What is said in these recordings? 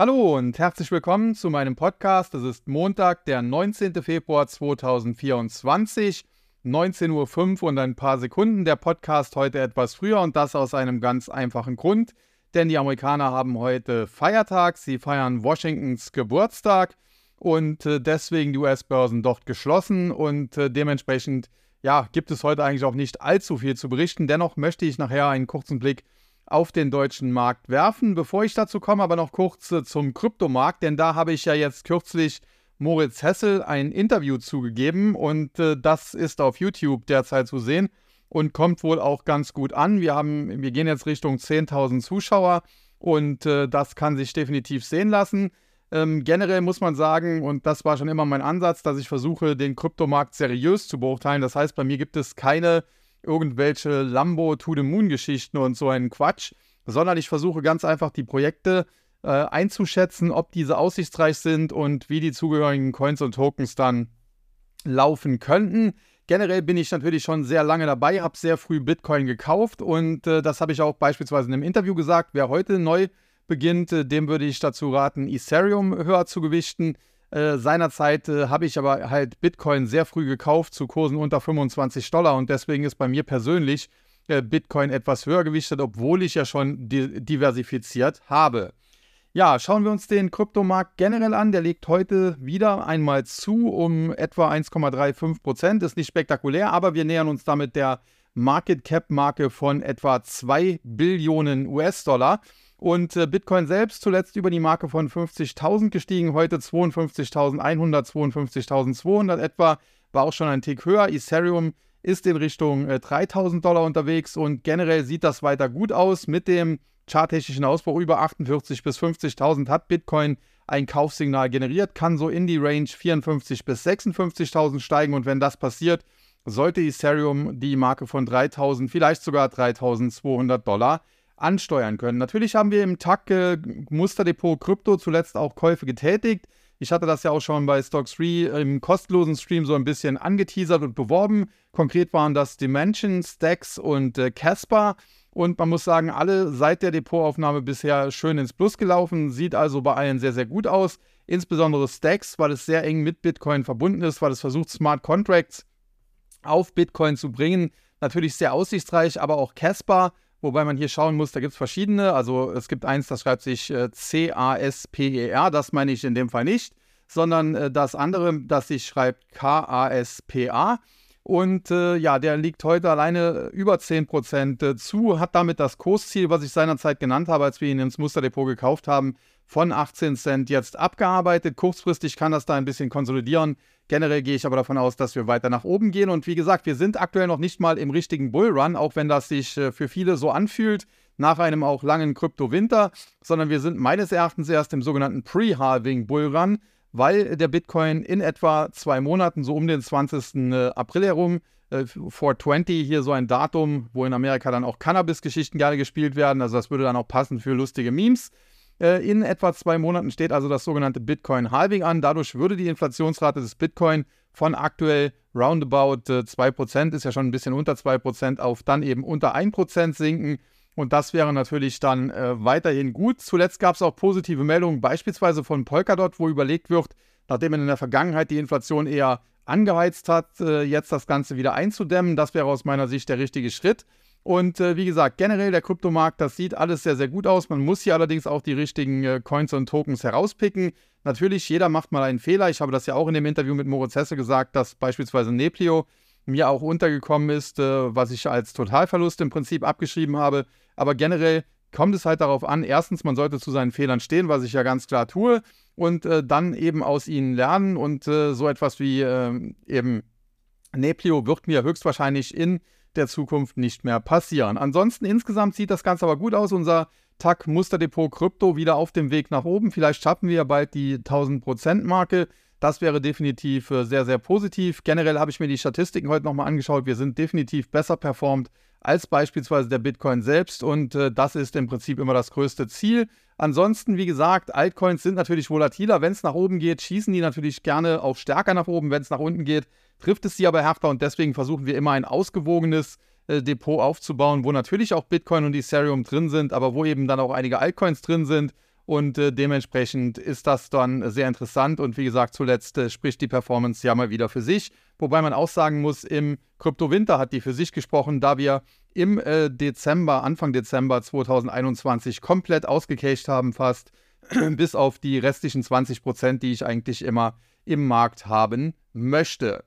Hallo und herzlich willkommen zu meinem Podcast. Es ist Montag, der 19. Februar 2024, 19.05 Uhr und ein paar Sekunden. Der Podcast heute etwas früher und das aus einem ganz einfachen Grund, denn die Amerikaner haben heute Feiertag. Sie feiern Washingtons Geburtstag und äh, deswegen die US-Börsen dort geschlossen und äh, dementsprechend ja, gibt es heute eigentlich auch nicht allzu viel zu berichten. Dennoch möchte ich nachher einen kurzen Blick auf den deutschen Markt werfen. Bevor ich dazu komme, aber noch kurz äh, zum Kryptomarkt, denn da habe ich ja jetzt kürzlich Moritz Hessel ein Interview zugegeben und äh, das ist auf YouTube derzeit zu sehen und kommt wohl auch ganz gut an. Wir haben, wir gehen jetzt Richtung 10.000 Zuschauer und äh, das kann sich definitiv sehen lassen. Ähm, generell muss man sagen, und das war schon immer mein Ansatz, dass ich versuche, den Kryptomarkt seriös zu beurteilen. Das heißt, bei mir gibt es keine irgendwelche Lambo to the Moon Geschichten und so einen Quatsch, sondern ich versuche ganz einfach die Projekte äh, einzuschätzen, ob diese aussichtsreich sind und wie die zugehörigen Coins und Tokens dann laufen könnten. Generell bin ich natürlich schon sehr lange dabei, habe sehr früh Bitcoin gekauft und äh, das habe ich auch beispielsweise in einem Interview gesagt. Wer heute neu beginnt, äh, dem würde ich dazu raten, Ethereum höher zu gewichten. Äh, seinerzeit äh, habe ich aber halt Bitcoin sehr früh gekauft zu Kursen unter 25 Dollar und deswegen ist bei mir persönlich äh, Bitcoin etwas höher gewichtet, obwohl ich ja schon di diversifiziert habe. Ja, schauen wir uns den Kryptomarkt generell an. Der liegt heute wieder einmal zu um etwa 1,35 Prozent. Ist nicht spektakulär, aber wir nähern uns damit der Market Cap Marke von etwa 2 Billionen US-Dollar. Und äh, Bitcoin selbst zuletzt über die Marke von 50.000 gestiegen, heute 52.100, 52.200 etwa, war auch schon ein Tick höher. Ethereum ist in Richtung äh, 3.000 Dollar unterwegs und generell sieht das weiter gut aus. Mit dem charttechnischen Ausbruch über 48.000 bis 50.000 hat Bitcoin ein Kaufsignal generiert, kann so in die Range 54.000 bis 56.000 steigen und wenn das passiert, sollte Ethereum die Marke von 3.000, vielleicht sogar 3.200 Dollar ansteuern können. Natürlich haben wir im TAC äh, Musterdepot Krypto zuletzt auch Käufe getätigt. Ich hatte das ja auch schon bei Stock 3 im kostenlosen Stream so ein bisschen angeteasert und beworben. Konkret waren das Dimension, Stacks und äh, Casper. Und man muss sagen, alle seit der Depotaufnahme bisher schön ins Plus gelaufen. Sieht also bei allen sehr, sehr gut aus. Insbesondere Stacks, weil es sehr eng mit Bitcoin verbunden ist, weil es versucht, Smart Contracts auf Bitcoin zu bringen. Natürlich sehr aussichtsreich, aber auch Casper Wobei man hier schauen muss, da gibt es verschiedene. Also es gibt eins, das schreibt sich äh, C-A-S-P-E-R, das meine ich in dem Fall nicht, sondern äh, das andere, das sich schreibt K-A-S-P-A. Und äh, ja, der liegt heute alleine über 10% äh, zu, hat damit das Kursziel, was ich seinerzeit genannt habe, als wir ihn ins Musterdepot gekauft haben, von 18 Cent jetzt abgearbeitet. Kurzfristig kann das da ein bisschen konsolidieren. Generell gehe ich aber davon aus, dass wir weiter nach oben gehen. Und wie gesagt, wir sind aktuell noch nicht mal im richtigen Bullrun, auch wenn das sich äh, für viele so anfühlt, nach einem auch langen Krypto-Winter, sondern wir sind meines Erachtens erst im sogenannten Pre-Halving Bullrun, weil der Bitcoin in etwa zwei Monaten, so um den 20. Äh, April herum, 420 äh, hier so ein Datum, wo in Amerika dann auch Cannabis-Geschichten gerne gespielt werden. Also das würde dann auch passen für lustige Memes. Äh, in etwa zwei Monaten steht also das sogenannte Bitcoin-Halving an. Dadurch würde die Inflationsrate des Bitcoin von aktuell roundabout 2%, äh, ist ja schon ein bisschen unter 2%, auf dann eben unter 1% sinken. Und das wäre natürlich dann äh, weiterhin gut. Zuletzt gab es auch positive Meldungen, beispielsweise von Polkadot, wo überlegt wird, nachdem man in der Vergangenheit die Inflation eher angeheizt hat, äh, jetzt das Ganze wieder einzudämmen. Das wäre aus meiner Sicht der richtige Schritt. Und äh, wie gesagt, generell der Kryptomarkt, das sieht alles sehr, sehr gut aus. Man muss hier allerdings auch die richtigen äh, Coins und Tokens herauspicken. Natürlich, jeder macht mal einen Fehler. Ich habe das ja auch in dem Interview mit Moritz Hesse gesagt, dass beispielsweise Neplio mir auch untergekommen ist, äh, was ich als Totalverlust im Prinzip abgeschrieben habe. Aber generell kommt es halt darauf an, erstens, man sollte zu seinen Fehlern stehen, was ich ja ganz klar tue, und äh, dann eben aus ihnen lernen. Und äh, so etwas wie ähm, eben Neplio wird mir höchstwahrscheinlich in der Zukunft nicht mehr passieren. Ansonsten insgesamt sieht das Ganze aber gut aus. Unser TAC Musterdepot Krypto wieder auf dem Weg nach oben. Vielleicht schaffen wir bald die 1000% Marke. Das wäre definitiv äh, sehr, sehr positiv. Generell habe ich mir die Statistiken heute nochmal angeschaut. Wir sind definitiv besser performt als beispielsweise der Bitcoin selbst und äh, das ist im Prinzip immer das größte Ziel. Ansonsten, wie gesagt, Altcoins sind natürlich volatiler. Wenn es nach oben geht, schießen die natürlich gerne auch stärker nach oben. Wenn es nach unten geht, trifft es sie aber härter und deswegen versuchen wir immer ein ausgewogenes äh, Depot aufzubauen, wo natürlich auch Bitcoin und Ethereum drin sind, aber wo eben dann auch einige Altcoins drin sind Und äh, dementsprechend ist das dann sehr interessant. Und wie gesagt, zuletzt äh, spricht die Performance ja mal wieder für sich. Wobei man auch sagen muss, im Kryptowinter hat die für sich gesprochen, da wir im äh, Dezember, Anfang Dezember 2021 komplett ausgecashed haben, fast bis auf die restlichen 20 Prozent, die ich eigentlich immer im Markt haben möchte.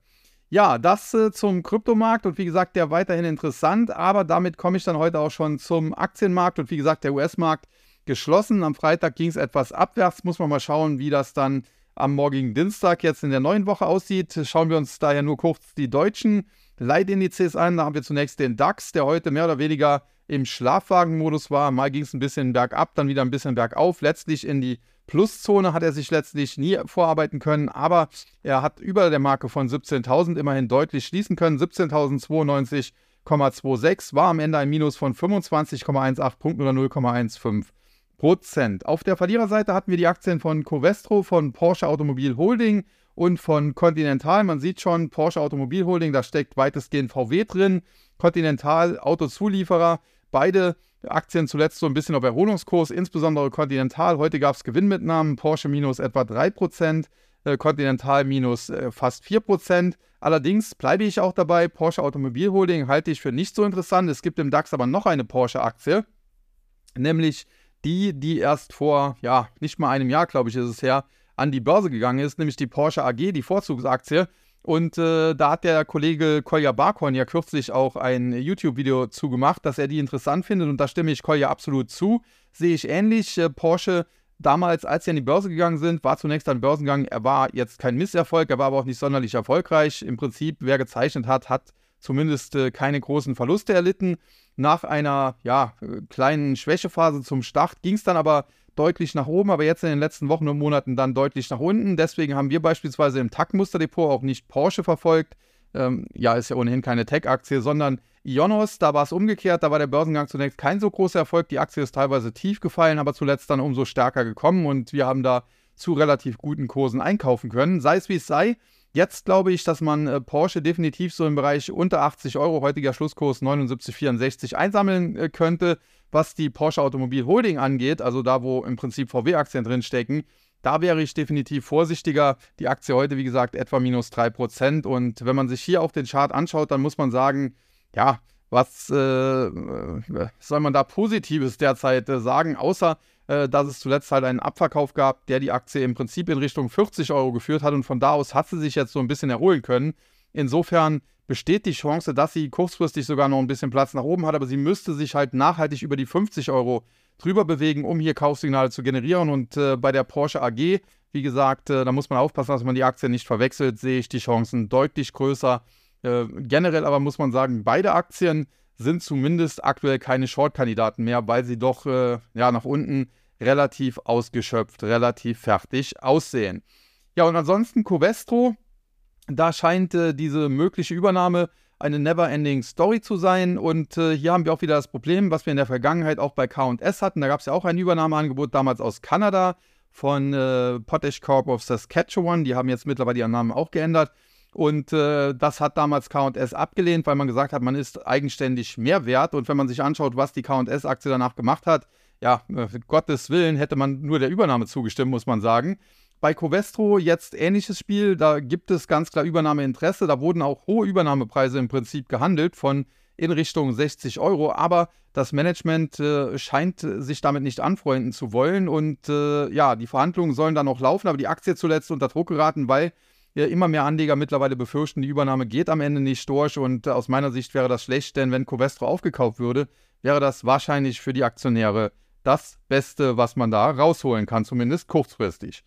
Ja, das äh, zum Kryptomarkt und wie gesagt, der weiterhin interessant, aber damit komme ich dann heute auch schon zum Aktienmarkt und wie gesagt, der US-Markt geschlossen. Am Freitag ging es etwas abwärts. Muss man mal schauen, wie das dann am morgigen Dienstag jetzt in der neuen Woche aussieht. Schauen wir uns daher nur kurz die deutschen Leitindizes an. Da haben wir zunächst den DAX, der heute mehr oder weniger im Schlafwagenmodus war. Mal ging es ein bisschen bergab, dann wieder ein bisschen bergauf. Letztlich in die Pluszone hat er sich letztlich nie vorarbeiten können, aber er hat über der Marke von 17.000 immerhin deutlich schließen können. 17.092,26 war am Ende ein Minus von 25,18 Punkten oder 0,15 Prozent. Auf der Verliererseite hatten wir die Aktien von Covestro, von Porsche Automobil Holding und von Continental. Man sieht schon, Porsche Automobil Holding, da steckt weitestgehend VW drin. Continental Autozulieferer, beide Aktien zuletzt so ein bisschen auf Erholungskurs, insbesondere Continental. Heute gab es Gewinnmitnahmen, Porsche minus etwa 3%, äh, Continental minus äh, fast 4%. Allerdings bleibe ich auch dabei, Porsche Automobil Holding halte ich für nicht so interessant. Es gibt im DAX aber noch eine Porsche-Aktie, nämlich die, die erst vor, ja, nicht mal einem Jahr, glaube ich, ist es her, an die Börse gegangen ist, nämlich die Porsche AG, die Vorzugsaktie. Und äh, da hat der Kollege Kolja Barkhorn ja kürzlich auch ein YouTube-Video zugemacht, dass er die interessant findet. Und da stimme ich Kolja absolut zu. Sehe ich ähnlich. Äh, Porsche damals, als sie an die Börse gegangen sind, war zunächst ein Börsengang. Er war jetzt kein Misserfolg, er war aber auch nicht sonderlich erfolgreich. Im Prinzip, wer gezeichnet hat, hat zumindest äh, keine großen Verluste erlitten. Nach einer ja, kleinen Schwächephase zum Start ging es dann aber deutlich nach oben, aber jetzt in den letzten Wochen und Monaten dann deutlich nach unten. Deswegen haben wir beispielsweise im TAC-Musterdepot auch nicht Porsche verfolgt. Ähm, ja, ist ja ohnehin keine Tech-Aktie, sondern Ionos. Da war es umgekehrt. Da war der Börsengang zunächst kein so großer Erfolg. Die Aktie ist teilweise tief gefallen, aber zuletzt dann umso stärker gekommen und wir haben da zu relativ guten Kursen einkaufen können. Sei es wie es sei. Jetzt glaube ich, dass man äh, Porsche definitiv so im Bereich unter 80 Euro, heutiger Schlusskurs 79,64 einsammeln äh, könnte. Was die Porsche Automobil Holding angeht, also da, wo im Prinzip VW-Aktien drinstecken, da wäre ich definitiv vorsichtiger. Die Aktie heute, wie gesagt, etwa minus 3%. Und wenn man sich hier auf den Chart anschaut, dann muss man sagen, ja, was äh, äh soll man da Positives derzeit äh, sagen, außer äh, dass es zuletzt halt einen Abverkauf gab, der die Aktie im Prinzip in Richtung 40 Euro geführt hat und von da aus hat sie sich jetzt so ein bisschen erholen können. Insofern besteht die Chance, dass sie kurzfristig sogar noch ein bisschen Platz nach oben hat, aber sie müsste sich halt nachhaltig über die 50 Euro drüber bewegen, um hier Kaufsignale zu generieren. Und äh, bei der Porsche AG, wie gesagt, äh, da muss man aufpassen, dass man die Aktie nicht verwechselt, sehe ich die Chancen deutlich größer. Äh, generell aber muss man sagen, beide Aktien sind zumindest aktuell keine Short-Kandidaten mehr, weil sie doch äh, ja, nach unten relativ ausgeschöpft, relativ fertig aussehen. Ja, und ansonsten Covestro, da scheint äh, diese mögliche Übernahme eine never-ending Story zu sein. Und äh, hier haben wir auch wieder das Problem, was wir in der Vergangenheit auch bei KS hatten. Da gab es ja auch ein Übernahmeangebot damals aus Kanada von äh, Potash Corp of Saskatchewan. Die haben jetzt mittlerweile ihren Namen auch geändert. Und äh, das hat damals KS abgelehnt, weil man gesagt hat, man ist eigenständig mehr wert. Und wenn man sich anschaut, was die KS-Aktie danach gemacht hat, ja, äh, Gottes Willen hätte man nur der Übernahme zugestimmt, muss man sagen. Bei Covestro jetzt ähnliches Spiel, da gibt es ganz klar Übernahmeinteresse. Da wurden auch hohe Übernahmepreise im Prinzip gehandelt von in Richtung 60 Euro, aber das Management äh, scheint sich damit nicht anfreunden zu wollen und äh, ja, die Verhandlungen sollen dann noch laufen, aber die Aktie zuletzt unter Druck geraten, weil ja, immer mehr Anleger mittlerweile befürchten, die Übernahme geht am Ende nicht durch. Und äh, aus meiner Sicht wäre das schlecht, denn wenn Covestro aufgekauft würde, wäre das wahrscheinlich für die Aktionäre das Beste, was man da rausholen kann, zumindest kurzfristig.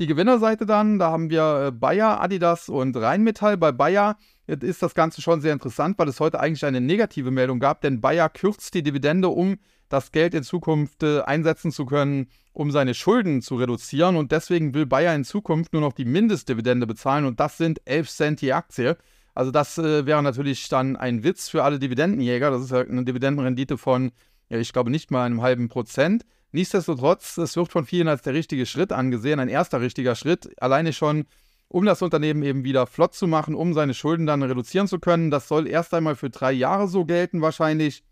Die Gewinnerseite dann, da haben wir äh, Bayer, Adidas und Rheinmetall. Bei Bayer ist das Ganze schon sehr interessant, weil es heute eigentlich eine negative Meldung gab, denn Bayer kürzt die Dividende, um das Geld in Zukunft äh, einsetzen zu können, um seine Schulden zu reduzieren. Und deswegen will Bayer in Zukunft nur noch die Mindestdividende bezahlen und das sind 11 Cent je Aktie. Also das äh, wäre natürlich dann ein Witz für alle Dividendenjäger. Das ist ja eine Dividendenrendite von, ja, ich glaube, nicht mal einem halben Prozent. Nichtsdestotrotz, es wird von vielen als der richtige Schritt angesehen, ein erster richtiger Schritt, alleine schon, um das Unternehmen eben wieder flott zu machen, um seine Schulden dann reduzieren zu können. Das soll erst einmal für drei Jahre so gelten wahrscheinlich.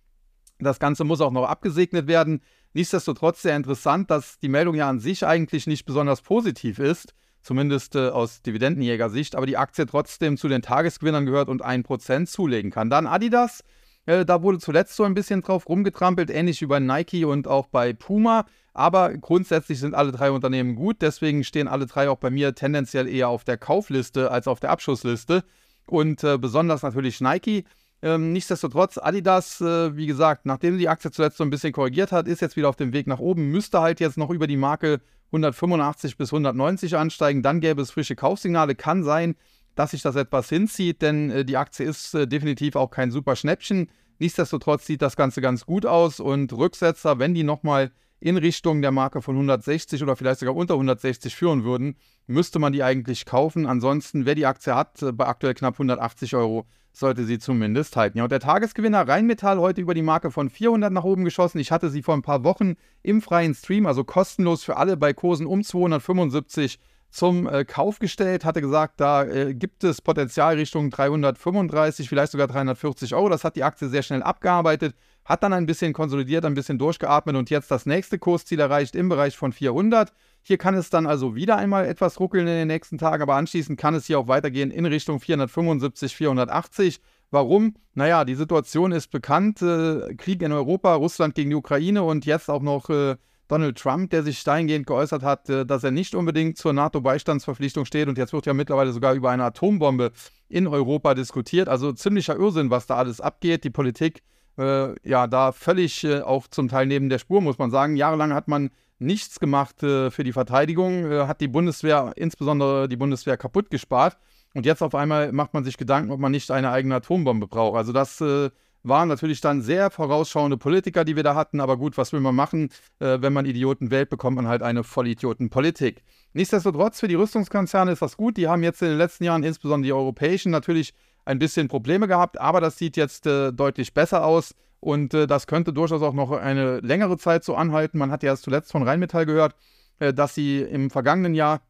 Das Ganze muss auch noch abgesegnet werden. Nichtsdestotrotz sehr interessant, dass die Meldung ja an sich eigentlich nicht besonders positiv ist, zumindest äh, aus Dividendenjäger-Sicht, aber die Aktie trotzdem zu den Tagesgewinnern gehört und 1% zulegen kann. Dann Adidas, äh, da wurde zuletzt so ein bisschen drauf rumgetrampelt, ähnlich wie bei Nike und auch bei Puma. Aber grundsätzlich sind alle drei Unternehmen gut, deswegen stehen alle drei auch bei mir tendenziell eher auf der Kaufliste als auf der Abschussliste. Und äh, besonders natürlich Nike. Ähm, nichtsdestotrotz, Adidas, äh, wie gesagt, nachdem die Aktie zuletzt so ein bisschen korrigiert hat, ist jetzt wieder auf dem Weg nach oben, müsste halt jetzt noch über die Marke 185 bis 190 ansteigen. Dann gäbe es frische Kaufsignale. Kann sein, dass sich das etwas hinzieht, denn äh, die Aktie ist äh, definitiv auch kein super Schnäppchen. Nichtsdestotrotz sieht das Ganze ganz gut aus und Rücksetzer, wenn die nochmal in Richtung der Marke von 160 oder vielleicht sogar unter 160 führen würden, müsste man die eigentlich kaufen. Ansonsten, wer die Aktie hat, äh, bei aktuell knapp 180 Euro, sollte sie zumindest halten. Ja, und der Tagesgewinner Rheinmetall heute über die Marke von 400 nach oben geschossen. Ich hatte sie vor ein paar Wochen im freien Stream, also kostenlos für alle bei Kursen um 275 zum äh, Kauf gestellt, hatte gesagt, da äh, gibt es Potenzial Richtung 335, vielleicht sogar 340 Euro. Das hat die Aktie sehr schnell abgearbeitet, hat dann ein bisschen konsolidiert, ein bisschen durchgeatmet und jetzt das nächste Kursziel erreicht im Bereich von 400. Hier kann es dann also wieder einmal etwas ruckeln in den nächsten Tagen, aber anschließend kann es hier auch weitergehen in Richtung 475, 480. Warum? Naja, die Situation ist bekannt. Äh, Krieg in Europa, Russland gegen die Ukraine und jetzt auch noch äh, Donald Trump, der sich dahingehend geäußert hat, äh, dass er nicht unbedingt zur NATO-Beistandsverpflichtung steht. Und jetzt wird ja mittlerweile sogar über eine Atombombe in Europa diskutiert. Also ziemlicher Irrsinn, was da alles abgeht. Die Politik, äh, ja, da völlig äh, auch zum Teil neben der Spur, muss man sagen. Jahrelang hat man nichts gemacht äh, für die Verteidigung, äh, hat die Bundeswehr, insbesondere die Bundeswehr, kaputt gespart. Und jetzt auf einmal macht man sich Gedanken, ob man nicht eine eigene Atombombe braucht. Also das äh, waren natürlich dann sehr vorausschauende Politiker, die wir da hatten. Aber gut, was will man machen? Äh, wenn man Idioten wählt, bekommt man halt eine Vollidiotenpolitik. Nichtsdestotrotz, für die Rüstungskonzerne ist das gut. Die haben jetzt in den letzten Jahren, insbesondere die europäischen, natürlich ein bisschen Probleme gehabt. Aber das sieht jetzt äh, deutlich besser aus. Und äh, das könnte durchaus auch noch eine längere Zeit so anhalten. Man hat ja zuletzt von Rheinmetall gehört, äh, dass sie im vergangenen Jahr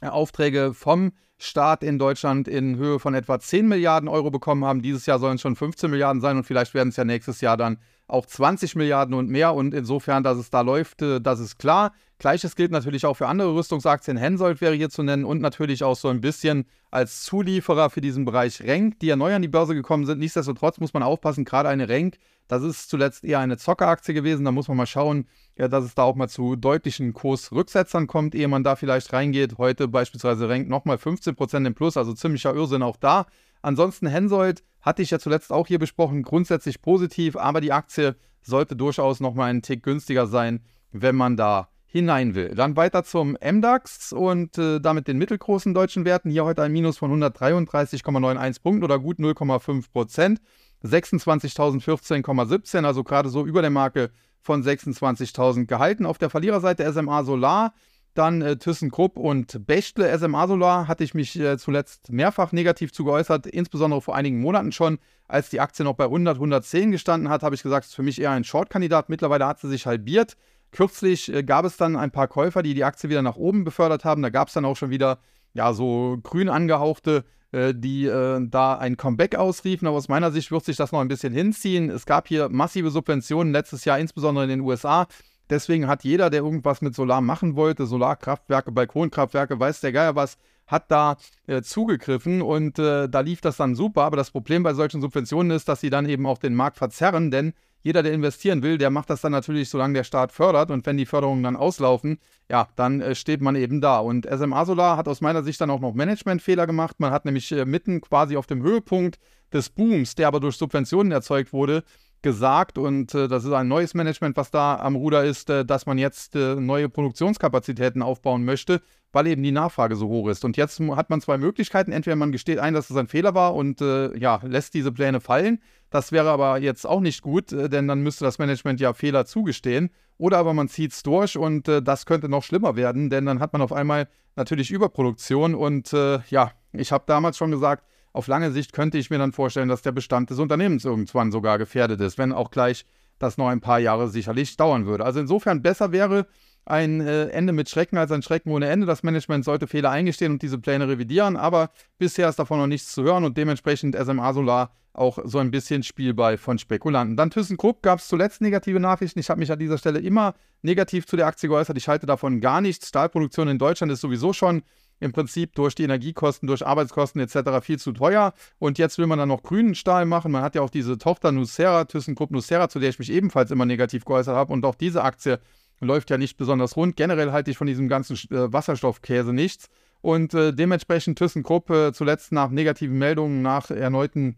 äh, Aufträge vom Staat in Deutschland in Höhe von etwa 10 Milliarden Euro bekommen haben. Dieses Jahr sollen es schon 15 Milliarden sein und vielleicht werden es ja nächstes Jahr dann auch 20 Milliarden und mehr. Und insofern, dass es da läuft, äh, das ist klar. Gleiches gilt natürlich auch für andere Rüstungsaktien. Hensoldt wäre hier zu nennen und natürlich auch so ein bisschen als Zulieferer für diesen Bereich Renk, die ja neu an die Börse gekommen sind. Nichtsdestotrotz muss man aufpassen, gerade eine Renk, das ist zuletzt eher eine Zockeraktie gewesen. Da muss man mal schauen, ja, dass es da auch mal zu deutlichen Kursrücksetzern kommt, ehe man da vielleicht reingeht. Heute beispielsweise Renk nochmal 15% im Plus, also ziemlicher Irrsinn auch da. Ansonsten Hensoldt hatte ich ja zuletzt auch hier besprochen, grundsätzlich positiv, aber die Aktie sollte durchaus nochmal einen Tick günstiger sein, wenn man da hinein will. Dann weiter zum MDAX und äh, damit den mittelgroßen deutschen Werten. Hier heute ein Minus von 133,91 Punkten oder gut 0,5 Prozent. 26.014,17, also gerade so über der Marke von 26.000 gehalten. Auf der Verliererseite SMA Solar, dann äh, ThyssenKrupp und Bechtle. SMA Solar hatte ich mich äh, zuletzt mehrfach negativ zu geäußert, insbesondere vor einigen Monaten schon. Als die Aktie noch bei 100, 110 gestanden hat, habe ich gesagt, es ist für mich eher ein Short-Kandidat. Mittlerweile hat sie sich halbiert. Kürzlich äh, gab es dann ein paar Käufer, die die Aktie wieder nach oben befördert haben. Da gab es dann auch schon wieder ja, so grün angehauchte äh, die äh, da ein Comeback ausriefen. Aber aus meiner Sicht wird sich das noch ein bisschen hinziehen. Es gab hier massive Subventionen letztes Jahr, insbesondere in den USA. Deswegen hat jeder, der irgendwas mit Solar machen wollte, Solarkraftwerke, Balkonkraftwerke, weiß der Geier was, hat da äh, zugegriffen und äh, da lief das dann super. Aber das Problem bei solchen Subventionen ist, dass sie dann eben auch den Markt verzerren, denn jeder, der investieren will, der macht das dann natürlich, solange der Staat fördert. Und wenn die Förderungen dann auslaufen, ja, dann äh, steht man eben da. Und SMA Solar hat aus meiner Sicht dann auch noch Managementfehler gemacht. Man hat nämlich äh, mitten quasi auf dem Höhepunkt des Booms, der aber durch Subventionen erzeugt wurde, gesagt, und äh, das ist ein neues Management, was da am Ruder ist, äh, dass man jetzt äh, neue Produktionskapazitäten aufbauen möchte, weil eben die Nachfrage so hoch ist. Und jetzt hat man zwei Möglichkeiten. Entweder man gesteht ein, dass es ein Fehler war und äh, ja, lässt diese Pläne fallen. Das wäre aber jetzt auch nicht gut, äh, denn dann müsste das Management ja Fehler zugestehen. Oder aber man zieht es durch und äh, das könnte noch schlimmer werden, denn dann hat man auf einmal natürlich Überproduktion. Und ja, ich habe damals schon gesagt, auf lange Sicht könnte ich mir dann vorstellen, dass der Bestand des Unternehmens irgendwann sogar gefährdet ist, wenn auch gleich das noch ein paar Jahre sicherlich dauern würde. Also insofern besser wäre, ein äh, Ende mit Schrecken als ein Schrecken ohne Ende. Das Management sollte Fehler eingestehen und diese Pläne revidieren, aber bisher ist davon noch nichts zu hören und dementsprechend SMA Solar auch so ein bisschen Spielball von Spekulanten. Dann ThyssenKrupp gab es zuletzt negative Nachrichten. Ich habe mich an dieser Stelle immer negativ zu der Aktie geäußert. Ich halte davon gar nichts. Stahlproduktion in Deutschland ist sowieso schon im Prinzip durch die Energiekosten, durch Arbeitskosten etc. viel zu teuer. Und jetzt will man dann noch grünen Stahl machen. Man hat ja auch diese Tochter Nucera, ThyssenKrupp Nucera, zu der ich mich ebenfalls immer negativ geäußert habe. Und auch diese Aktie läuft ja nicht besonders rund. Generell halte ich von diesem ganzen äh, Wasserstoffkäse nichts. Und äh, dementsprechend ThyssenKrupp äh, zuletzt nach negativen Meldungen, nach erneuten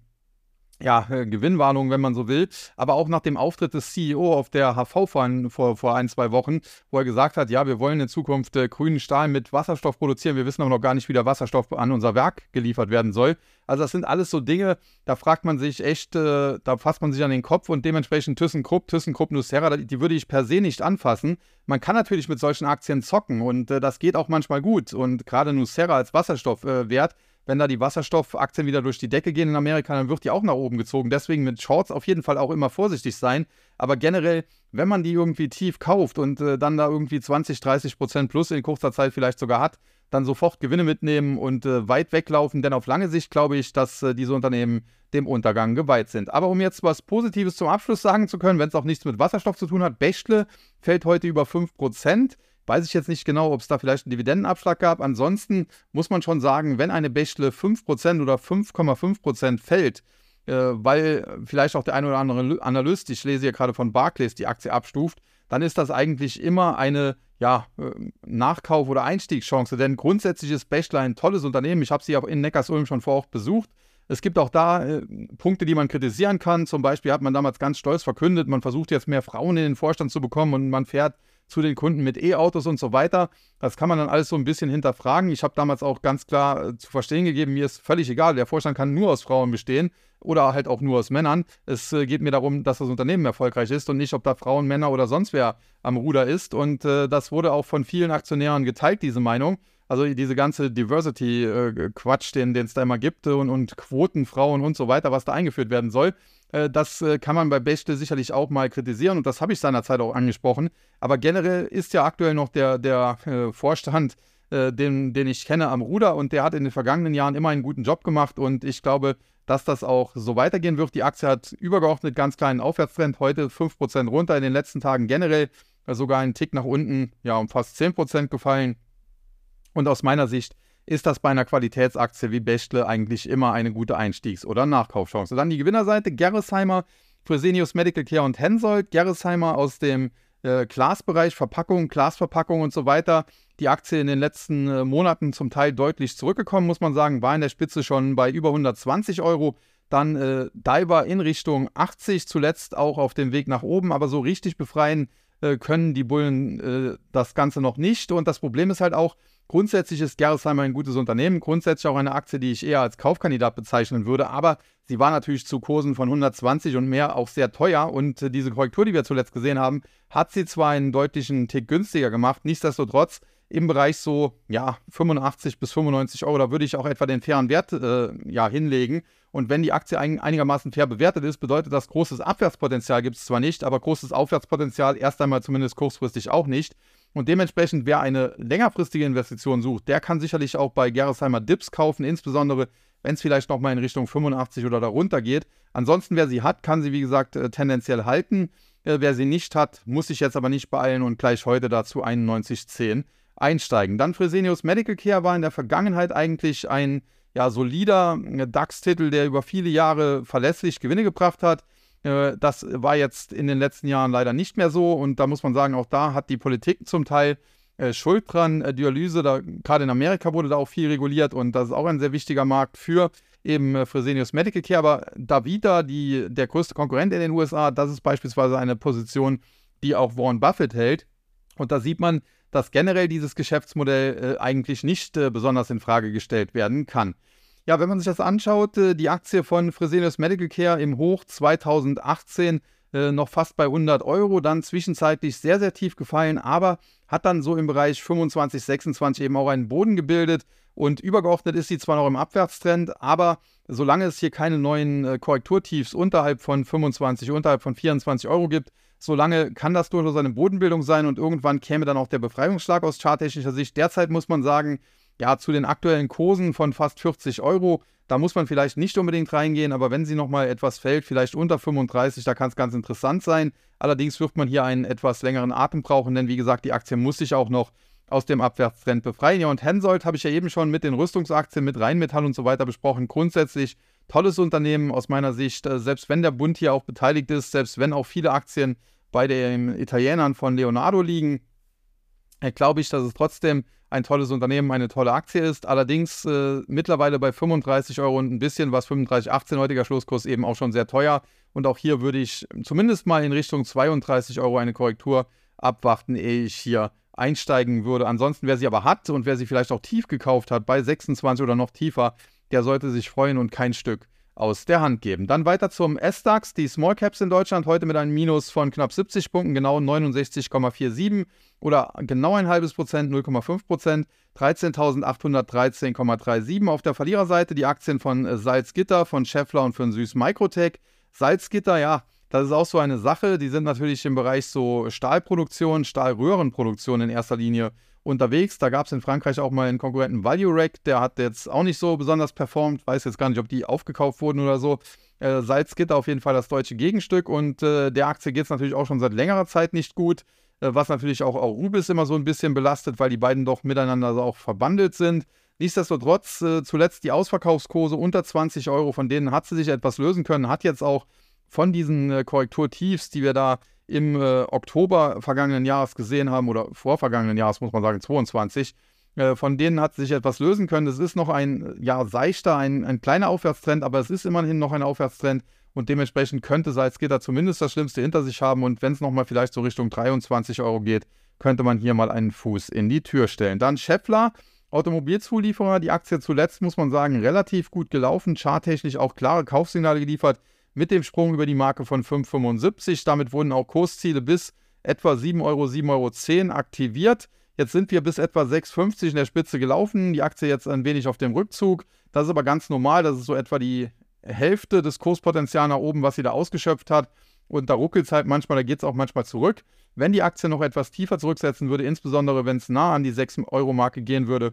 ja, äh, Gewinnwarnung, wenn man so will, aber auch nach dem Auftritt des CEO auf der HV vor, vor, ein, zwei Wochen, wo er gesagt hat, ja, wir wollen in Zukunft äh, grünen Stahl mit Wasserstoff produzieren, wir wissen aber noch gar nicht, wie der Wasserstoff an unser Werk geliefert werden soll. Also das sind alles so Dinge, da fragt man sich echt, äh, da fasst man sich an den Kopf und dementsprechend ThyssenKrupp, ThyssenKrupp Nucera, die würde ich per se nicht anfassen. Man kann natürlich mit solchen Aktien zocken und äh, das geht auch manchmal gut und gerade Nucera als Wasserstoffwert äh, wenn da die Wasserstoffaktien wieder durch die Decke gehen in Amerika, dann wird die auch nach oben gezogen. Deswegen mit Shorts auf jeden Fall auch immer vorsichtig sein. Aber generell, wenn man die irgendwie tief kauft und äh, dann da irgendwie 20, 30 Prozent plus in kurzer Zeit vielleicht sogar hat, dann sofort Gewinne mitnehmen und äh, weit weglaufen. Denn auf lange Sicht glaube ich, dass äh, diese Unternehmen dem Untergang geweiht sind. Aber um jetzt was Positives zum Abschluss sagen zu können, wenn es auch nichts mit Wasserstoff zu tun hat, Bechtle fällt heute über 5 Prozent. Weiß ich jetzt nicht genau, ob es da vielleicht einen Dividendenabschlag gab. Ansonsten muss man schon sagen, wenn eine Bächle 5% oder 5,5% fällt, äh, weil vielleicht auch der eine oder andere Analyst, ich lese hier gerade von Barclays, die Aktie abstuft, dann ist das eigentlich immer eine ja, äh, Nachkauf- oder Einstiegschance. Denn grundsätzlich ist Bächle ein tolles Unternehmen. Ich habe sie auch in Neckarsulm schon vor Ort besucht. Es gibt auch da äh, Punkte, die man kritisieren kann. Zum Beispiel hat man damals ganz stolz verkündet, man versucht jetzt mehr Frauen in den Vorstand zu bekommen und man fährt zu den Kunden mit E-Autos und so weiter. Das kann man dann alles so ein bisschen hinterfragen. Ich habe damals auch ganz klar äh, zu verstehen gegeben, mir ist völlig egal, der Vorstand kann nur aus Frauen bestehen oder halt auch nur aus Männern. Es äh, geht mir darum, dass das Unternehmen erfolgreich ist und nicht, ob da Frauen, Männer oder sonst wer am Ruder ist. Und äh, das wurde auch von vielen Aktionären geteilt, diese Meinung. Also diese ganze Diversity-Quatsch, den es da immer gibt und, und Quoten, Frauen und so weiter, was da eingeführt werden soll. Äh, das äh, kann man bei Bechtle sicherlich auch mal kritisieren und das habe ich seinerzeit auch angesprochen. Aber generell ist ja aktuell noch der, der äh, Vorstand, den, den ich kenne, am Ruder und der hat in den vergangenen Jahren immer einen guten Job gemacht und ich glaube, dass das auch so weitergehen wird. Die Aktie hat übergeordnet ganz kleinen Aufwärtstrend, heute 5% runter, in den letzten Tagen generell sogar einen Tick nach unten, ja, um fast 10% gefallen. Und aus meiner Sicht ist das bei einer Qualitätsaktie wie Bechtle eigentlich immer eine gute Einstiegs- oder Nachkaufchance. Dann die Gewinnerseite, Gerresheimer, Fresenius Medical Care und Hensoldt. Gerresheimer aus dem äh, Glasbereich, Verpackung, Glasverpackung und so weiter. Die Aktie in den letzten äh, Monaten zum Teil deutlich zurückgekommen, muss man sagen, war in der Spitze schon bei über 120 Euro. Dann äh, Diver in Richtung 80, zuletzt auch auf dem Weg nach oben, aber so richtig befreien äh, können die Bullen äh, das Ganze noch nicht. Und das Problem ist halt auch, Grundsätzlich ist Gerresheimer ein gutes Unternehmen, grundsätzlich auch eine Aktie, die ich eher als Kaufkandidat bezeichnen würde, aber sie war natürlich zu Kursen von 120 und mehr auch sehr teuer und äh, diese Korrektur, die wir zuletzt gesehen haben, hat sie zwar einen deutlichen Tick günstiger gemacht, nichtsdestotrotz im Bereich so, ja, 85 bis 95 Euro, da würde ich auch etwa den fairen Wert äh, ja, hinlegen. Und wenn die Aktie ein, einigermaßen fair bewertet ist, bedeutet das, großes Abwärtspotenzial gibt es zwar nicht, aber großes Aufwärtspotenzial erst einmal zumindest kurzfristig auch nicht. Und dementsprechend, wer eine längerfristige Investition sucht, der kann sicherlich auch bei Gerresheimer Dips kaufen, insbesondere wenn es vielleicht nochmal in Richtung 85 oder darunter geht. Ansonsten, wer sie hat, kann sie, wie gesagt, äh, tendenziell halten. Äh, wer sie nicht hat, muss sich jetzt aber nicht beeilen und gleich heute dazu 91,10 einsteigen. Dann Fresenius Medical Care war in der Vergangenheit eigentlich ein ja, solider äh, DAX-Titel, der über viele Jahre verlässlich Gewinne gebracht hat. Äh, das war jetzt in den letzten Jahren leider nicht mehr so und da muss man sagen, auch da hat die Politik zum Teil äh, Schuld dran. Äh, Dialyse, da, gerade in Amerika wurde da auch viel reguliert und das ist auch ein sehr wichtiger Markt für eben Fresenius Medical Care. Aber Davida, die, der größte Konkurrent in den USA, das ist beispielsweise eine Position, die auch Warren Buffett hält. Und da sieht man, dass generell dieses Geschäftsmodell eigentlich nicht besonders in Frage gestellt werden kann. Ja, wenn man sich das anschaut, äh, die Aktie von Fresenius Medical Care im Hoch 2018 äh, noch fast bei 100 Euro, dann zwischenzeitlich sehr, sehr tief gefallen, aber hat dann so im Bereich 25, 26 eben auch einen Boden gebildet und übergeordnet ist sie zwar noch im Abwärtstrend, aber solange es hier keine neuen äh, Korrekturtiefs unterhalb von 25, unterhalb von 24 Euro gibt, solange kann das durchaus eine Bodenbildung sein und irgendwann käme dann auch der Befreiungsschlag aus charttechnischer Sicht. Derzeit muss man sagen, ja, zu den aktuellen Kursen von fast 40 Euro, da muss man vielleicht nicht unbedingt reingehen, aber wenn sie nochmal etwas fällt, vielleicht unter 35, da kann es ganz interessant sein. Allerdings wird man hier einen etwas längeren Atem brauchen, denn wie gesagt, die Aktie muss sich auch noch aus dem Abwärtstrend befreien. Ja, und Hensoldt habe ich ja eben schon mit den Rüstungsaktien, mit Rheinmetall und so weiter besprochen. Grundsätzlich tolles Unternehmen aus meiner Sicht, äh, selbst wenn der Bund hier auch beteiligt ist, selbst wenn auch viele Aktien bei den Italienern von Leonardo liegen, äh, glaube ich, dass es trotzdem ein tolles Unternehmen, eine tolle Aktie ist. Allerdings äh, mittlerweile bei 35 Euro und ein bisschen, was 35,18 heutiger Schlusskurs eben auch schon sehr teuer. Und auch hier würde ich zumindest mal in Richtung 32 Euro eine Korrektur abwarten, ehe ich hier einsteigen würde. Ansonsten, wer sie aber hat und wer sie vielleicht auch tief gekauft hat, bei 26 oder noch tiefer, der sollte sich freuen und kein Stück aus der Hand geben. Dann weiter zum S-DAX, die Small Caps in Deutschland, heute mit einem Minus von knapp 70 Punkten, genau 69,47 oder genau ein halbes Prozent, 0,5 Prozent, 13.813,37. Auf der Verliererseite die Aktien von Salzgitter, von Scheffler und von Süß Microtech. Salzgitter, ja, das ist auch so eine Sache. Die sind natürlich im Bereich so Stahlproduktion, Stahlröhrenproduktion in erster Linie unterwegs. Da gab es in Frankreich auch mal einen Konkurrenten Value Rack, der hat jetzt auch nicht so besonders performt. Weiß jetzt gar nicht, ob die aufgekauft wurden oder so. Äh, Salzgitter auf jeden Fall das deutsche Gegenstück und äh, der Aktie geht es natürlich auch schon seit längerer Zeit nicht gut. Äh, was natürlich auch Rubis immer so ein bisschen belastet, weil die beiden doch miteinander auch verbandelt sind. Nichtsdestotrotz, äh, zuletzt die Ausverkaufskurse unter 20 Euro, von denen hat sie sich etwas lösen können, hat jetzt auch von diesen äh, Korrekturtiefs, die wir da im äh, Oktober vergangenen Jahres gesehen haben, oder vor vergangenen Jahres, muss man sagen, 22, äh, von denen hat sich etwas lösen können. Es ist noch ein ja, seichter, ein, ein kleiner Aufwärtstrend, aber es ist immerhin noch ein Aufwärtstrend und dementsprechend könnte Salzgitter zumindest das Schlimmste hinter sich haben und wenn es nochmal vielleicht so Richtung 23 Euro geht, könnte man hier mal einen Fuß in die Tür stellen. Dann Scheffler, Automobilzulieferer, die Aktie zuletzt, muss man sagen, relativ gut gelaufen, charttechnisch auch klare Kaufsignale geliefert mit dem Sprung über die Marke von 5,75. Damit wurden auch Kursziele bis etwa 7 Euro, 7,10 Euro aktiviert. Jetzt sind wir bis etwa 6,50 in der Spitze gelaufen. Die Aktie jetzt ein wenig auf dem Rückzug. Das ist aber ganz normal. Das ist so etwa die Hälfte des Kurspotenzials nach oben, was sie da ausgeschöpft hat. Und da ruckelt es halt manchmal, da geht es auch manchmal zurück. Wenn die Aktie noch etwas tiefer zurücksetzen würde, insbesondere wenn es nah an die 6-Euro-Marke gehen würde,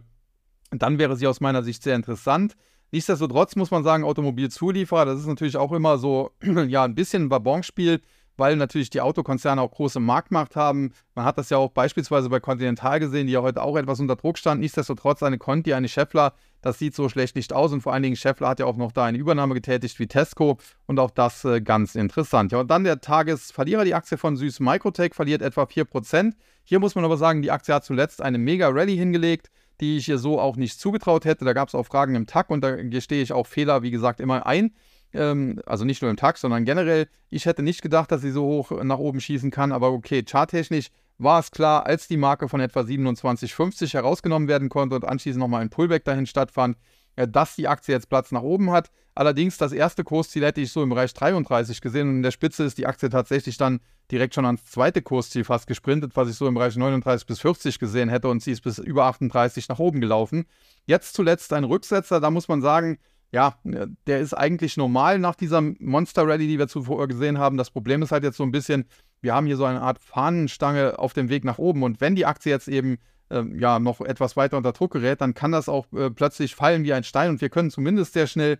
dann wäre sie aus meiner Sicht sehr interessant. Nichtsdestotrotz muss man sagen, Automobilzulieferer, das ist natürlich auch immer so, ja, ein bisschen ein Wabonspiel, weil natürlich die Autokonzerne auch große Marktmacht haben. Man hat das ja auch beispielsweise bei Continental gesehen, die ja heute auch etwas unter Druck stand. Nichtsdestotrotz eine Conti, eine Scheffler, das sieht so schlecht nicht aus und vor allen Dingen Scheffler hat ja auch noch da eine Übernahme getätigt wie Tesco und auch das äh, ganz interessant. Ja, und dann der Tagesverlierer, die Aktie von Süß Microtech verliert etwa 4%. Hier muss man aber sagen, die Aktie hat zuletzt eine mega Rallye hingelegt die ich ihr so auch nicht zugetraut hätte. Da gab es auch Fragen im Tag und da gestehe ich auch Fehler, wie gesagt, immer ein. Ähm, also nicht nur im Tag, sondern generell. Ich hätte nicht gedacht, dass sie so hoch nach oben schießen kann, aber okay, charttechnisch war es klar, als die Marke von etwa 27,50 herausgenommen werden konnte und anschließend nochmal ein Pullback dahin stattfand, dass die Aktie jetzt Platz nach oben hat. Allerdings das erste Kursziel hätte ich so im Bereich 33 gesehen und in der Spitze ist die Aktie tatsächlich dann direkt schon ans zweite Kursziel fast gesprintet, was ich so im Bereich 39 bis 40 gesehen hätte und sie ist bis über 38 nach oben gelaufen. Jetzt zuletzt ein Rücksetzer, da muss man sagen, ja, der ist eigentlich normal nach dieser Monster Rally, die wir zuvor gesehen haben. Das Problem ist halt jetzt so ein bisschen, wir haben hier so eine Art Fahnenstange auf dem Weg nach oben und wenn die Aktie jetzt eben äh, ja noch etwas weiter unter Druck gerät, dann kann das auch äh, plötzlich fallen wie ein Stein und wir können zumindest sehr schnell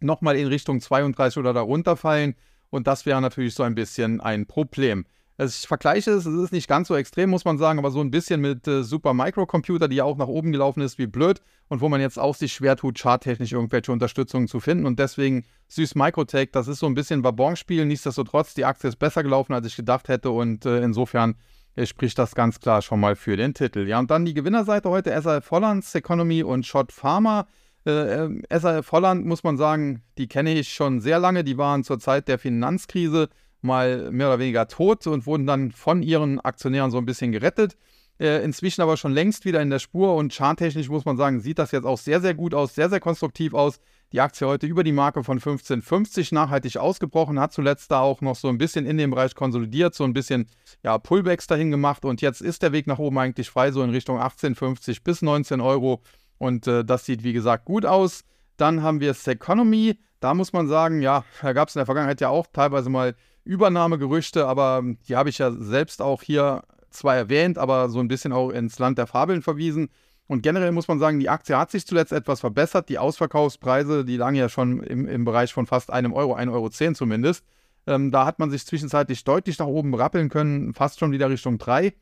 nochmal in Richtung 32 oder darunter fallen. Und das wäre natürlich so ein bisschen ein Problem. Also ich vergleiche es, es ist nicht ganz so extrem, muss man sagen, aber so ein bisschen mit äh, Super Microcomputer, die ja auch nach oben gelaufen ist wie blöd und wo man jetzt auch sich schwer tut, charttechnisch irgendwelche Unterstützung zu finden. Und deswegen Süß Microtech, das ist so ein bisschen Wabonspiel. Nichtsdestotrotz, die Aktie ist besser gelaufen, als ich gedacht hätte. Und äh, insofern äh, spricht das ganz klar schon mal für den Titel. Ja, und dann die Gewinnerseite heute: SAF Hollands, Economy und Shot Pharma. Äh, äh SAF Holland, muss man sagen, die kenne ich schon sehr lange. Die waren zur Zeit der Finanzkrise mal mehr oder weniger tot und wurden dann von ihren Aktionären so ein bisschen gerettet. Äh, inzwischen aber schon längst wieder in der Spur und charttechnisch muss man sagen, sieht das jetzt auch sehr, sehr gut aus, sehr, sehr konstruktiv aus. Die Aktie heute über die Marke von 15,50 nachhaltig ausgebrochen, hat zuletzt da auch noch so ein bisschen in dem Bereich konsolidiert, so ein bisschen ja, Pullbacks dahin gemacht und jetzt ist der Weg nach oben eigentlich frei, so in Richtung 18,50 bis 19 Euro. Und äh, das sieht, wie gesagt, gut aus. Dann haben wir Seconomy. Da muss man sagen, ja, da gab es in der Vergangenheit ja auch teilweise mal Übernahmegerüchte, aber die habe ich ja selbst auch hier zwar erwähnt, aber so ein bisschen auch ins Land der Fabeln verwiesen. Und generell muss man sagen, die Aktie hat sich zuletzt etwas verbessert. Die Ausverkaufspreise, die lagen ja schon im, im Bereich von fast einem Euro, 1,10 Euro zumindest. Ähm, da hat man sich zwischenzeitlich deutlich nach oben rappeln können, fast schon wieder Richtung 3.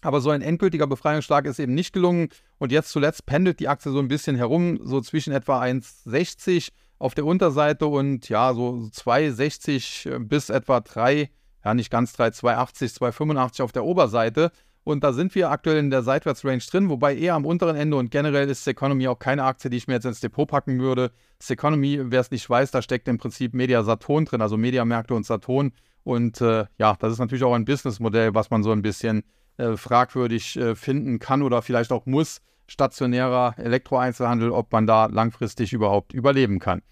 Aber so ein endgültiger Befreiungsschlag ist eben nicht gelungen. Und jetzt zuletzt pendelt die Aktie so ein bisschen herum, so zwischen etwa 1,60 auf der Unterseite und ja, so 2,60 äh, bis etwa 3, ja nicht ganz 3, 2,80, 2,85 auf der Oberseite. Und da sind wir aktuell in der Seitwärtsrange drin, wobei eher am unteren Ende und generell ist Seconomy auch keine Aktie, die ich mir jetzt ins Depot packen würde. Seconomy, wer es nicht weiß, da steckt im Prinzip Media Saturn drin, also Mediamärkte und Saturn. Und äh, ja, das ist natürlich auch ein Businessmodell, was man so ein bisschen äh, fragwürdig äh, finden kann oder vielleicht auch muss. Stationärer Elektroeinzelhandel, ob man da langfristig überhaupt überleben kann.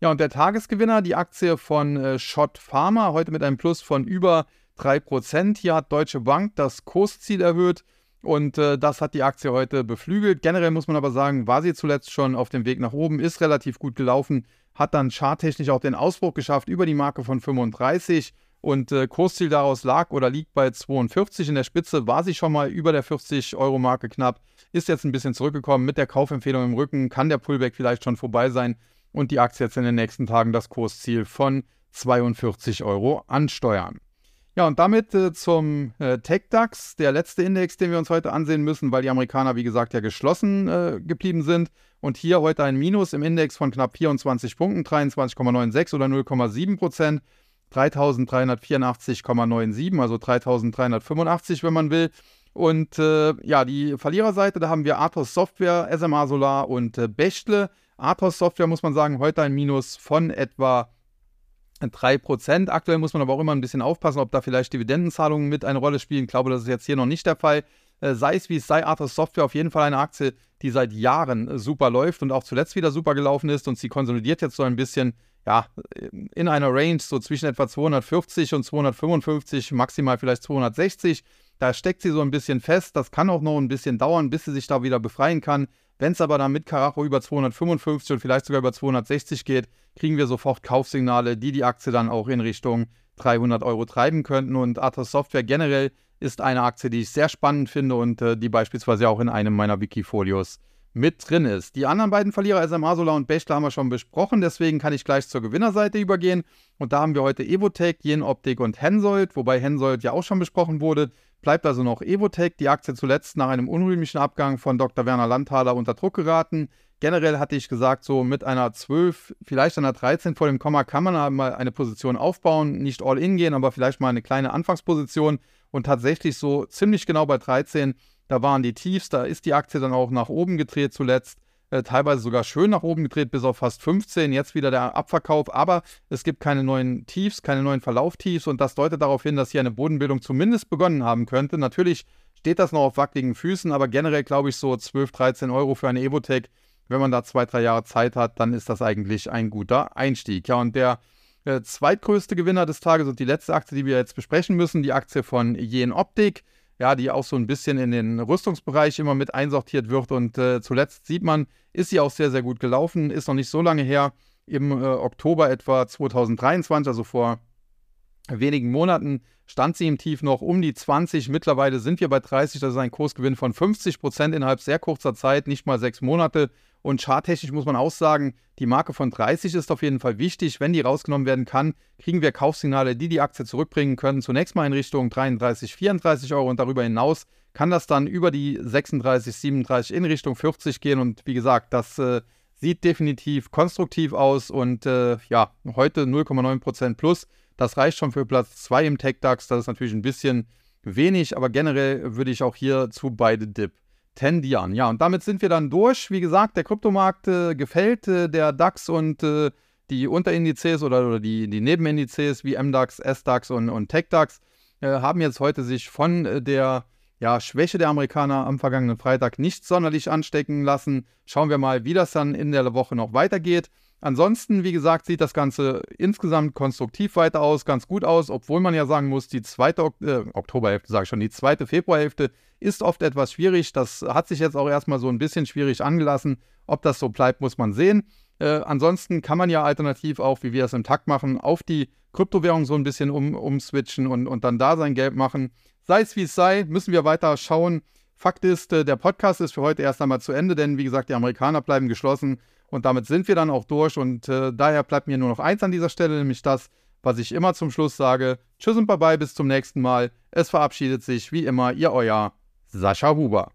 Ja, und der Tagesgewinner, die Aktie von äh, Schott Pharma, heute mit einem Plus von über 3%. Hier hat Deutsche Bank das Kursziel erhöht und äh, das hat die Aktie heute beflügelt. Generell muss man aber sagen, war sie zuletzt schon auf dem Weg nach oben, ist relativ gut gelaufen, hat dann charttechnisch auch den Ausbruch geschafft über die Marke von 35 und äh, Kursziel daraus lag oder liegt bei 42. In der Spitze war sie schon mal über der 40-Euro-Marke knapp, ist jetzt ein bisschen zurückgekommen. Mit der Kaufempfehlung im Rücken kann der Pullback vielleicht schon vorbei sein und die Aktie jetzt in den nächsten Tagen das Kursziel von 42 Euro ansteuern. Ja, und damit äh, zum äh, TechDAX, der letzte Index, den wir uns heute ansehen müssen, weil die Amerikaner, wie gesagt, ja geschlossen äh, geblieben sind. Und hier heute ein Minus im Index von knapp 24 Punkten, 23,96 oder 0,7 Prozent. 3384,97, also 3385, wenn man will. Und äh, ja, die Verliererseite, da haben wir Athos Software, SMA Solar und äh, Bechtle. Athos Software muss man sagen, heute ein Minus von etwa 3%. Aktuell muss man aber auch immer ein bisschen aufpassen, ob da vielleicht Dividendenzahlungen mit eine Rolle spielen. Ich glaube, das ist jetzt hier noch nicht der Fall. Äh, sei es wie es sei, Athos Software auf jeden Fall eine Aktie, die seit Jahren super läuft und auch zuletzt wieder super gelaufen ist und sie konsolidiert jetzt so ein bisschen ja, in einer Range so zwischen etwa 240 und 255, maximal vielleicht 260. Da steckt sie so ein bisschen fest. Das kann auch noch ein bisschen dauern, bis sie sich da wieder befreien kann. Wenn es aber dann mit Karacho über 255 und vielleicht sogar über 260 geht, kriegen wir sofort Kaufsignale, die die Aktie dann auch in Richtung 300 Euro treiben könnten. Und Athos Software generell ist eine Aktie, die ich sehr spannend finde und äh, die beispielsweise auch in einem meiner Wikifolios mit drin ist. Die anderen beiden Verlierer, SMA Solar und Bechtle, haben wir schon besprochen, deswegen kann ich gleich zur Gewinnerseite übergehen. Und da haben wir heute Evotech, Jenoptik und Hensoldt, wobei Hensoldt ja auch schon besprochen wurde. Bleibt also noch Evotech, die Aktie zuletzt nach einem unrühmlichen Abgang von Dr. Werner Landhaler unter Druck geraten. Generell hatte ich gesagt, so mit einer 12, vielleicht einer 13 vor dem Komma kann man mal eine Position aufbauen, nicht all in gehen, aber vielleicht mal eine kleine Anfangsposition. Und tatsächlich so ziemlich genau bei 13 da waren die Tiefs, da ist die Aktie dann auch nach oben gedreht zuletzt. Äh, teilweise sogar schön nach oben gedreht, bis auf fast 15. Jetzt wieder der Abverkauf, aber es gibt keine neuen Tiefs, keine neuen Verlauftiefs und das deutet darauf hin, dass hier eine Bodenbildung zumindest begonnen haben könnte. Natürlich steht das noch auf wackeligen Füßen, aber generell glaube ich so 12, 13 Euro für eine Evotech. Wenn man da zwei, drei Jahre Zeit hat, dann ist das eigentlich ein guter Einstieg. Ja, und der äh, zweitgrößte Gewinner des Tages und die letzte Aktie, die wir jetzt besprechen müssen, die Aktie von Jen Optik ja, die auch so ein bisschen in den Rüstungsbereich immer mit einsortiert wird. Und äh, zuletzt sieht man, ist sie auch sehr, sehr gut gelaufen, ist noch nicht so lange her, im äh, Oktober etwa 2023, also vor wenigen Monaten, stand sie im Tief noch um die 20. Mittlerweile sind wir bei 30, das ist ein Kursgewinn von 50 Prozent innerhalb sehr kurzer Zeit, nicht mal sechs Monate. Und charttechnisch muss man auch sagen, die Marke von 30 ist auf jeden Fall wichtig. Wenn die rausgenommen werden kann, kriegen wir Kaufsignale, die die Aktie zurückbringen können. Zunächst mal in Richtung 33, 34 Euro und darüber hinaus kann das dann über die 36, 37 in Richtung 40 gehen. Und wie gesagt, das äh, sieht definitiv konstruktiv aus und äh, ja, heute 0,9% plus. Das reicht schon für Platz 2 im Tech-DAX. Das ist natürlich ein bisschen wenig, aber generell würde ich auch hier zu beide Dip tendieren. Ja, und damit sind wir dann durch. Wie gesagt, der Kryptomarkt äh, gefällt äh, der DAX und äh, die Unterindizes oder, oder die, die Nebenindizes wie MDAX, SDAX und, und TechDAX äh, haben jetzt heute sich von äh, der ja, Schwäche der Amerikaner am vergangenen Freitag nicht sonderlich anstecken lassen. Schauen wir mal, wie das dann in der Woche noch weitergeht. Ansonsten, wie gesagt, sieht das Ganze insgesamt konstruktiv weiter aus, ganz gut aus, obwohl man ja sagen muss, die zweite ok äh, Oktoberhälfte, sage ich schon, die zweite Februarhälfte ist oft etwas schwierig. Das hat sich jetzt auch erstmal so ein bisschen schwierig angelassen. Ob das so bleibt, muss man sehen. Äh, ansonsten kann man ja alternativ auch, wie wir es im Takt machen, auf die Kryptowährung so ein bisschen um, umswitchen und, und dann da sein Geld machen. Sei es wie es sei, müssen wir weiter schauen. Fakt ist, äh, der Podcast ist für heute erst einmal zu Ende, denn wie gesagt, die Amerikaner bleiben geschlossen und damit sind wir dann auch durch. Und äh, daher bleibt mir nur noch eins an dieser Stelle, nämlich das, was ich immer zum Schluss sage. Tschüss und bye bye, bis zum nächsten Mal. Es verabschiedet sich wie immer Ihr euer Sascha Huber.